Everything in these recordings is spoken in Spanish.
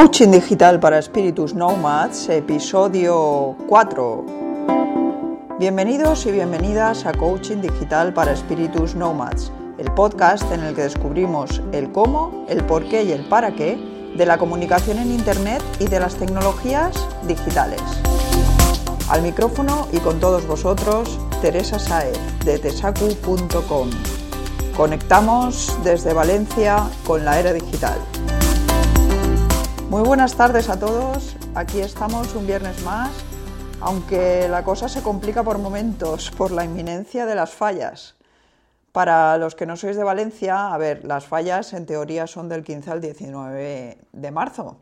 Coaching Digital para Espíritus Nomads, episodio 4. Bienvenidos y bienvenidas a Coaching Digital para Espíritus Nomads, el podcast en el que descubrimos el cómo, el por qué y el para qué de la comunicación en Internet y de las tecnologías digitales. Al micrófono y con todos vosotros, Teresa Saez de tesacu.com. Conectamos desde Valencia con la era digital. Muy buenas tardes a todos. Aquí estamos un viernes más, aunque la cosa se complica por momentos por la inminencia de las fallas. Para los que no sois de Valencia, a ver, las fallas en teoría son del 15 al 19 de marzo,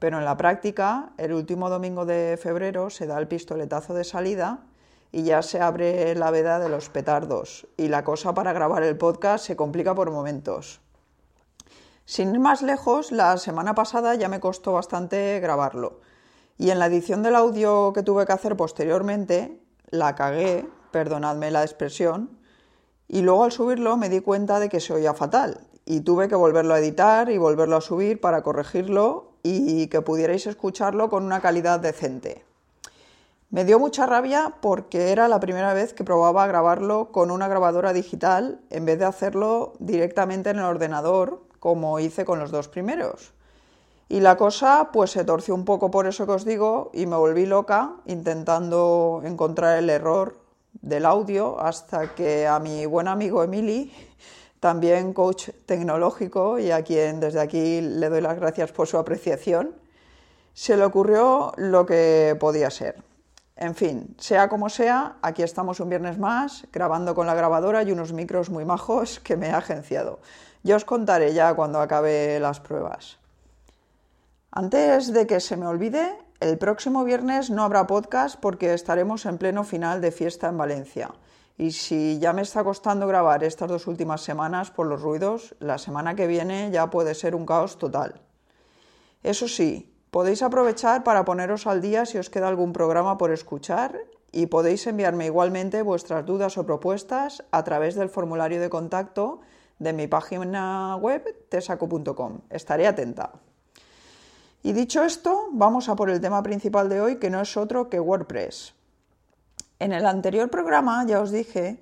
pero en la práctica, el último domingo de febrero se da el pistoletazo de salida y ya se abre la veda de los petardos y la cosa para grabar el podcast se complica por momentos. Sin ir más lejos, la semana pasada ya me costó bastante grabarlo. Y en la edición del audio que tuve que hacer posteriormente, la cagué, perdonadme la expresión, y luego al subirlo me di cuenta de que se oía fatal. Y tuve que volverlo a editar y volverlo a subir para corregirlo y que pudierais escucharlo con una calidad decente. Me dio mucha rabia porque era la primera vez que probaba grabarlo con una grabadora digital en vez de hacerlo directamente en el ordenador como hice con los dos primeros. Y la cosa pues se torció un poco por eso que os digo y me volví loca intentando encontrar el error del audio hasta que a mi buen amigo Emily, también coach tecnológico y a quien desde aquí le doy las gracias por su apreciación, se le ocurrió lo que podía ser. En fin, sea como sea, aquí estamos un viernes más grabando con la grabadora y unos micros muy majos que me ha agenciado. Ya os contaré ya cuando acabe las pruebas. Antes de que se me olvide, el próximo viernes no habrá podcast porque estaremos en pleno final de fiesta en Valencia. Y si ya me está costando grabar estas dos últimas semanas por los ruidos, la semana que viene ya puede ser un caos total. Eso sí, podéis aprovechar para poneros al día si os queda algún programa por escuchar y podéis enviarme igualmente vuestras dudas o propuestas a través del formulario de contacto de mi página web tesaco.com. Estaré atenta. Y dicho esto, vamos a por el tema principal de hoy, que no es otro que WordPress. En el anterior programa ya os dije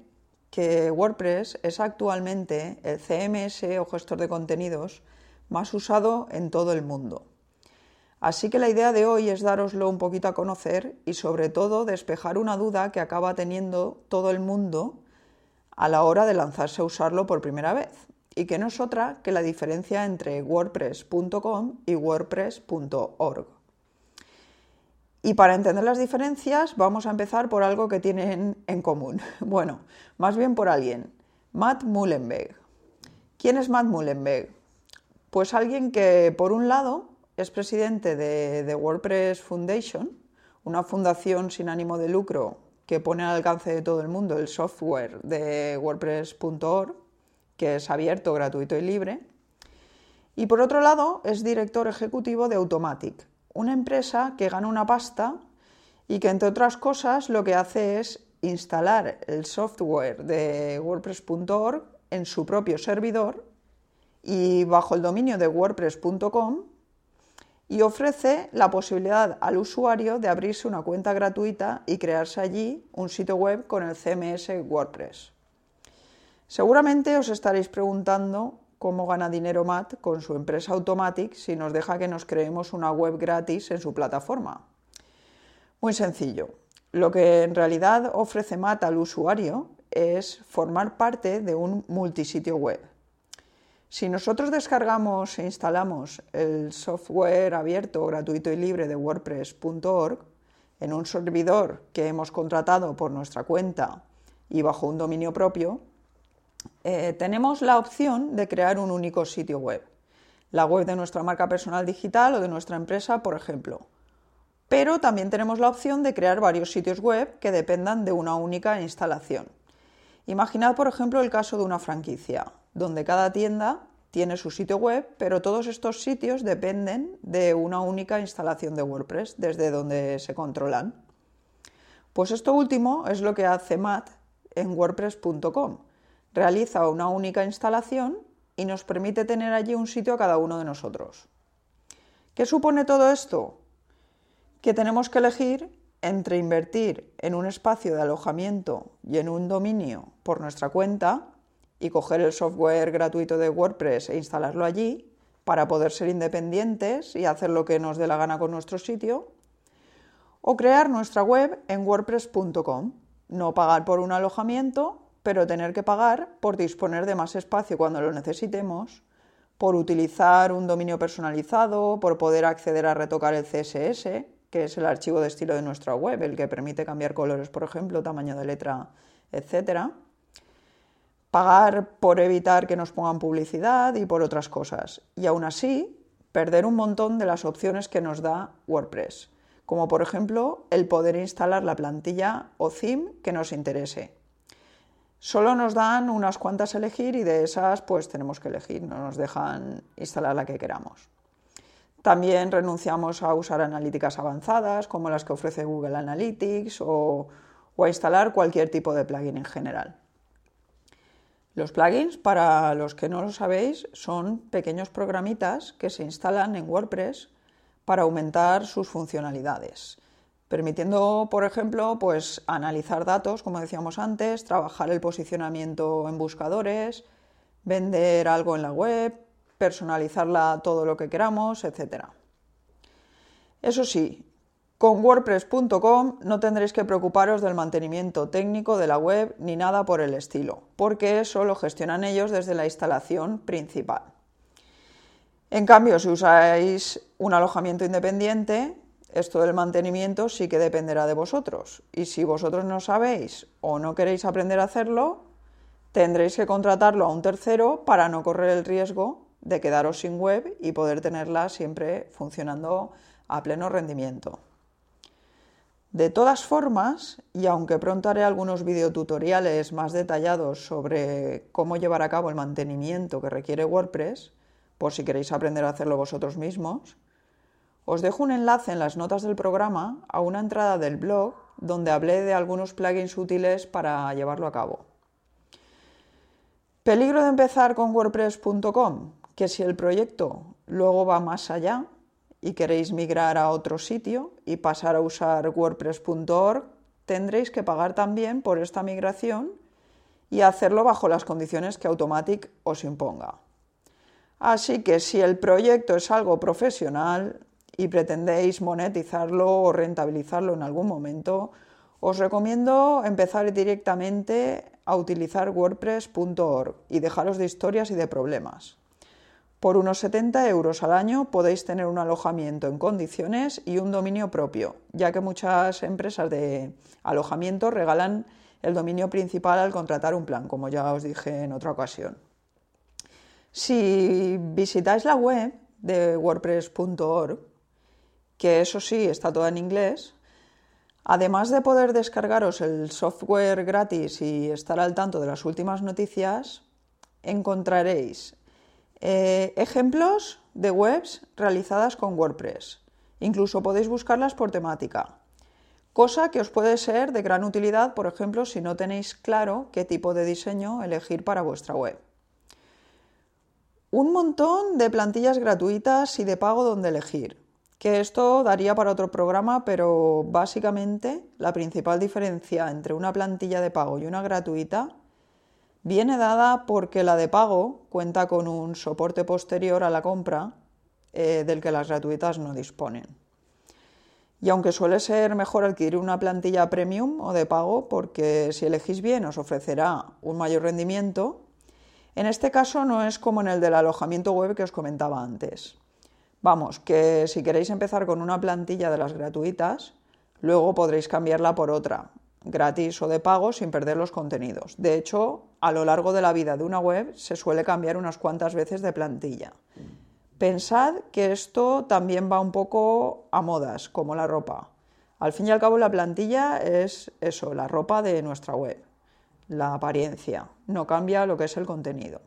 que WordPress es actualmente el CMS o gestor de contenidos más usado en todo el mundo. Así que la idea de hoy es daroslo un poquito a conocer y sobre todo despejar una duda que acaba teniendo todo el mundo a la hora de lanzarse a usarlo por primera vez, y que no es otra que la diferencia entre wordpress.com y wordpress.org. Y para entender las diferencias vamos a empezar por algo que tienen en común. Bueno, más bien por alguien, Matt Mullenweg. ¿Quién es Matt Mullenweg? Pues alguien que, por un lado, es presidente de, de WordPress Foundation, una fundación sin ánimo de lucro que pone al alcance de todo el mundo el software de WordPress.org, que es abierto, gratuito y libre. Y por otro lado, es director ejecutivo de Automatic, una empresa que gana una pasta y que, entre otras cosas, lo que hace es instalar el software de WordPress.org en su propio servidor y bajo el dominio de WordPress.com y ofrece la posibilidad al usuario de abrirse una cuenta gratuita y crearse allí un sitio web con el CMS WordPress. Seguramente os estaréis preguntando cómo gana dinero Matt con su empresa Automatic si nos deja que nos creemos una web gratis en su plataforma. Muy sencillo. Lo que en realidad ofrece Matt al usuario es formar parte de un multisitio web. Si nosotros descargamos e instalamos el software abierto, gratuito y libre de WordPress.org en un servidor que hemos contratado por nuestra cuenta y bajo un dominio propio, eh, tenemos la opción de crear un único sitio web, la web de nuestra marca personal digital o de nuestra empresa, por ejemplo. Pero también tenemos la opción de crear varios sitios web que dependan de una única instalación. Imaginad, por ejemplo, el caso de una franquicia donde cada tienda tiene su sitio web, pero todos estos sitios dependen de una única instalación de WordPress, desde donde se controlan. Pues esto último es lo que hace Matt en wordpress.com. Realiza una única instalación y nos permite tener allí un sitio a cada uno de nosotros. ¿Qué supone todo esto? Que tenemos que elegir entre invertir en un espacio de alojamiento y en un dominio por nuestra cuenta y coger el software gratuito de WordPress e instalarlo allí para poder ser independientes y hacer lo que nos dé la gana con nuestro sitio, o crear nuestra web en wordpress.com, no pagar por un alojamiento, pero tener que pagar por disponer de más espacio cuando lo necesitemos, por utilizar un dominio personalizado, por poder acceder a retocar el CSS, que es el archivo de estilo de nuestra web, el que permite cambiar colores, por ejemplo, tamaño de letra, etcétera pagar por evitar que nos pongan publicidad y por otras cosas. Y aún así, perder un montón de las opciones que nos da WordPress, como por ejemplo el poder instalar la plantilla o theme que nos interese. Solo nos dan unas cuantas a elegir y de esas pues tenemos que elegir, no nos dejan instalar la que queramos. También renunciamos a usar analíticas avanzadas como las que ofrece Google Analytics o, o a instalar cualquier tipo de plugin en general. Los plugins, para los que no lo sabéis, son pequeños programitas que se instalan en WordPress para aumentar sus funcionalidades, permitiendo, por ejemplo, pues, analizar datos, como decíamos antes, trabajar el posicionamiento en buscadores, vender algo en la web, personalizarla todo lo que queramos, etc. Eso sí, con WordPress.com no tendréis que preocuparos del mantenimiento técnico de la web ni nada por el estilo, porque eso lo gestionan ellos desde la instalación principal. En cambio, si usáis un alojamiento independiente, esto del mantenimiento sí que dependerá de vosotros. Y si vosotros no sabéis o no queréis aprender a hacerlo, tendréis que contratarlo a un tercero para no correr el riesgo de quedaros sin web y poder tenerla siempre funcionando a pleno rendimiento. De todas formas, y aunque pronto haré algunos videotutoriales más detallados sobre cómo llevar a cabo el mantenimiento que requiere WordPress, por si queréis aprender a hacerlo vosotros mismos, os dejo un enlace en las notas del programa a una entrada del blog donde hablé de algunos plugins útiles para llevarlo a cabo. Peligro de empezar con WordPress.com, que si el proyecto luego va más allá, y queréis migrar a otro sitio y pasar a usar wordpress.org, tendréis que pagar también por esta migración y hacerlo bajo las condiciones que Automatic os imponga. Así que si el proyecto es algo profesional y pretendéis monetizarlo o rentabilizarlo en algún momento, os recomiendo empezar directamente a utilizar wordpress.org y dejaros de historias y de problemas. Por unos 70 euros al año podéis tener un alojamiento en condiciones y un dominio propio, ya que muchas empresas de alojamiento regalan el dominio principal al contratar un plan, como ya os dije en otra ocasión. Si visitáis la web de wordpress.org, que eso sí está toda en inglés, además de poder descargaros el software gratis y estar al tanto de las últimas noticias, encontraréis eh, ejemplos de webs realizadas con WordPress. Incluso podéis buscarlas por temática. Cosa que os puede ser de gran utilidad, por ejemplo, si no tenéis claro qué tipo de diseño elegir para vuestra web. Un montón de plantillas gratuitas y de pago donde elegir. Que esto daría para otro programa, pero básicamente la principal diferencia entre una plantilla de pago y una gratuita Viene dada porque la de pago cuenta con un soporte posterior a la compra eh, del que las gratuitas no disponen. Y aunque suele ser mejor adquirir una plantilla premium o de pago, porque si elegís bien os ofrecerá un mayor rendimiento, en este caso no es como en el del alojamiento web que os comentaba antes. Vamos, que si queréis empezar con una plantilla de las gratuitas, luego podréis cambiarla por otra, gratis o de pago sin perder los contenidos. De hecho, a lo largo de la vida de una web se suele cambiar unas cuantas veces de plantilla. Pensad que esto también va un poco a modas, como la ropa. Al fin y al cabo la plantilla es eso, la ropa de nuestra web, la apariencia, no cambia lo que es el contenido.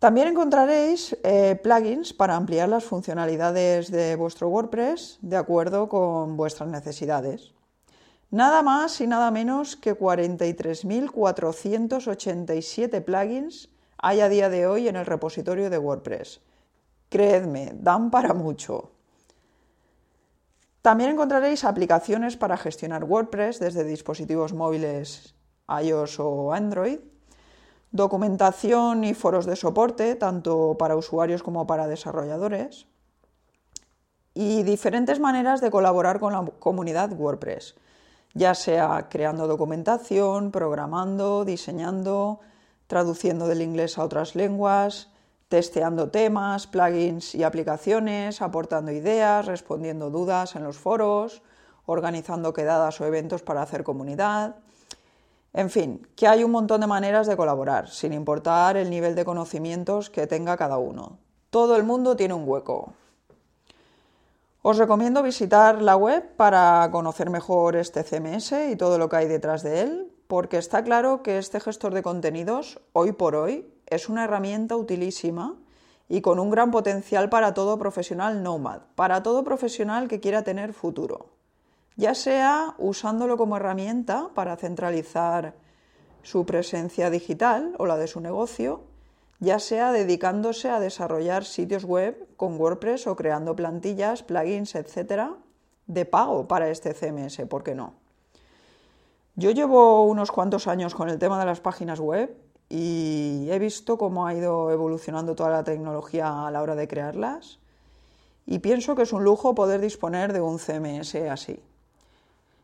También encontraréis eh, plugins para ampliar las funcionalidades de vuestro WordPress de acuerdo con vuestras necesidades. Nada más y nada menos que 43.487 plugins hay a día de hoy en el repositorio de WordPress. creedme, dan para mucho. También encontraréis aplicaciones para gestionar WordPress desde dispositivos móviles iOS o Android, documentación y foros de soporte, tanto para usuarios como para desarrolladores, y diferentes maneras de colaborar con la comunidad WordPress, ya sea creando documentación, programando, diseñando, traduciendo del inglés a otras lenguas, testeando temas, plugins y aplicaciones, aportando ideas, respondiendo dudas en los foros, organizando quedadas o eventos para hacer comunidad. En fin, que hay un montón de maneras de colaborar, sin importar el nivel de conocimientos que tenga cada uno. Todo el mundo tiene un hueco. Os recomiendo visitar la web para conocer mejor este CMS y todo lo que hay detrás de él, porque está claro que este gestor de contenidos, hoy por hoy, es una herramienta utilísima y con un gran potencial para todo profesional nomad, para todo profesional que quiera tener futuro, ya sea usándolo como herramienta para centralizar su presencia digital o la de su negocio, ya sea dedicándose a desarrollar sitios web con WordPress o creando plantillas, plugins, etcétera, de pago para este CMS, ¿por qué no? Yo llevo unos cuantos años con el tema de las páginas web y he visto cómo ha ido evolucionando toda la tecnología a la hora de crearlas y pienso que es un lujo poder disponer de un CMS así.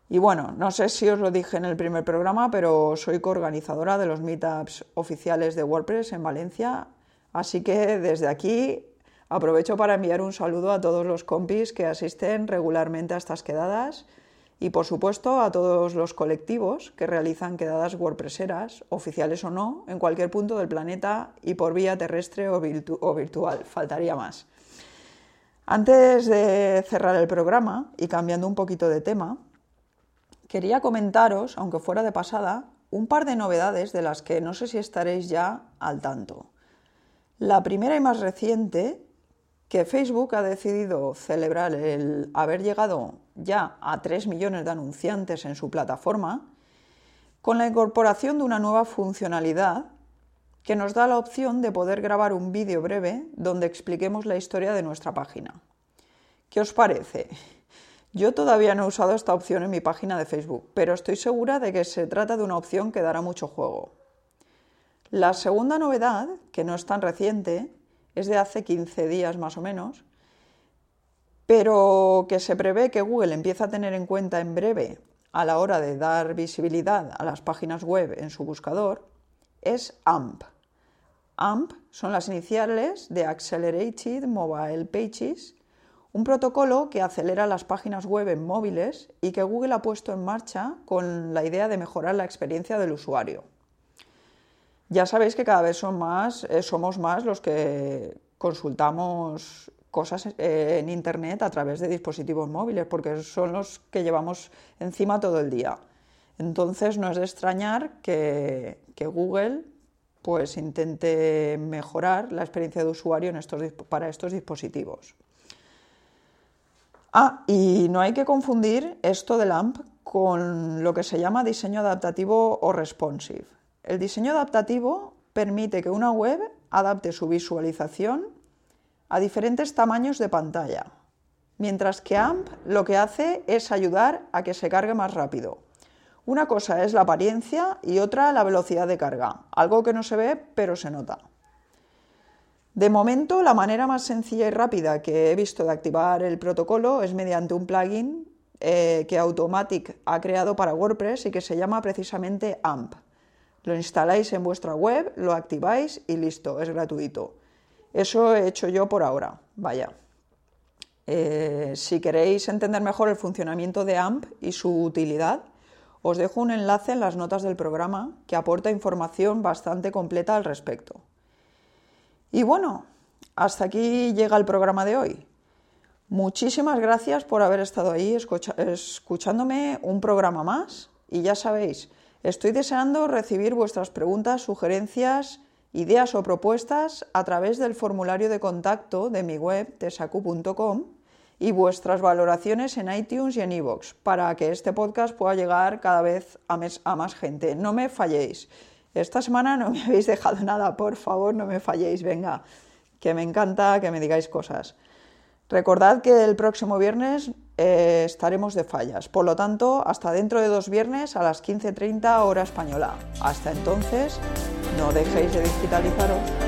Y bueno, no sé si os lo dije en el primer programa, pero soy coorganizadora de los meetups oficiales de WordPress en Valencia, así que desde aquí aprovecho para enviar un saludo a todos los compis que asisten regularmente a estas quedadas y por supuesto a todos los colectivos que realizan quedadas WordPresseras, oficiales o no, en cualquier punto del planeta y por vía terrestre o, o virtual, faltaría más. Antes de cerrar el programa y cambiando un poquito de tema, quería comentaros, aunque fuera de pasada, un par de novedades de las que no sé si estaréis ya al tanto. La primera y más reciente, que Facebook ha decidido celebrar el haber llegado ya a 3 millones de anunciantes en su plataforma, con la incorporación de una nueva funcionalidad que nos da la opción de poder grabar un vídeo breve donde expliquemos la historia de nuestra página. ¿Qué os parece? Yo todavía no he usado esta opción en mi página de Facebook, pero estoy segura de que se trata de una opción que dará mucho juego. La segunda novedad, que no es tan reciente, es de hace 15 días más o menos, pero que se prevé que Google empiece a tener en cuenta en breve a la hora de dar visibilidad a las páginas web en su buscador, es AMP. AMP son las iniciales de Accelerated Mobile Pages un protocolo que acelera las páginas web en móviles y que Google ha puesto en marcha con la idea de mejorar la experiencia del usuario. Ya sabéis que cada vez eh, somos más los que consultamos cosas eh, en Internet a través de dispositivos móviles, porque son los que llevamos encima todo el día. Entonces no es de extrañar que, Google pues, intente mejorar la experiencia de usuario para estos dispositivos. Ah, y no hay que confundir esto de LAMP con lo que se llama diseño adaptativo o responsive. El diseño adaptativo permite que una web adapte su visualización a diferentes tamaños de pantalla, mientras que AMP lo que hace es ayudar a que se cargue más rápido. Una cosa es la apariencia y otra la velocidad de carga, algo que no se ve pero se nota. De momento, la manera más sencilla y rápida que he visto de activar el protocolo es mediante un plugin eh, que Automatic ha creado para WordPress y que se llama precisamente AMP. Lo instaláis en vuestra web, lo activáis y listo, es gratuito. Eso he hecho yo por ahora, vaya. Eh, si queréis entender mejor el funcionamiento de AMP y su utilidad, os dejo un enlace en las notas del programa que aporta información bastante completa al respecto. Y bueno, hasta aquí llega el programa de hoy. Muchísimas gracias por haber estado ahí escuchándome un programa más y ya sabéis, estoy deseando recibir vuestras preguntas, sugerencias, ideas o propuestas a través del formulario de contacto de mi web tesacu.com y vuestras valoraciones en iTunes y en iVoox para que este podcast pueda llegar cada vez a más gente. No me falléis. Esta semana no me habéis dejado nada, por favor, no me falléis, venga, que me encanta que me digáis cosas. Recordad que el próximo viernes eh, estaremos de fallas, por lo tanto, hasta dentro de dos viernes a las 15.30 hora española. Hasta entonces, no dejéis de digitalizaros.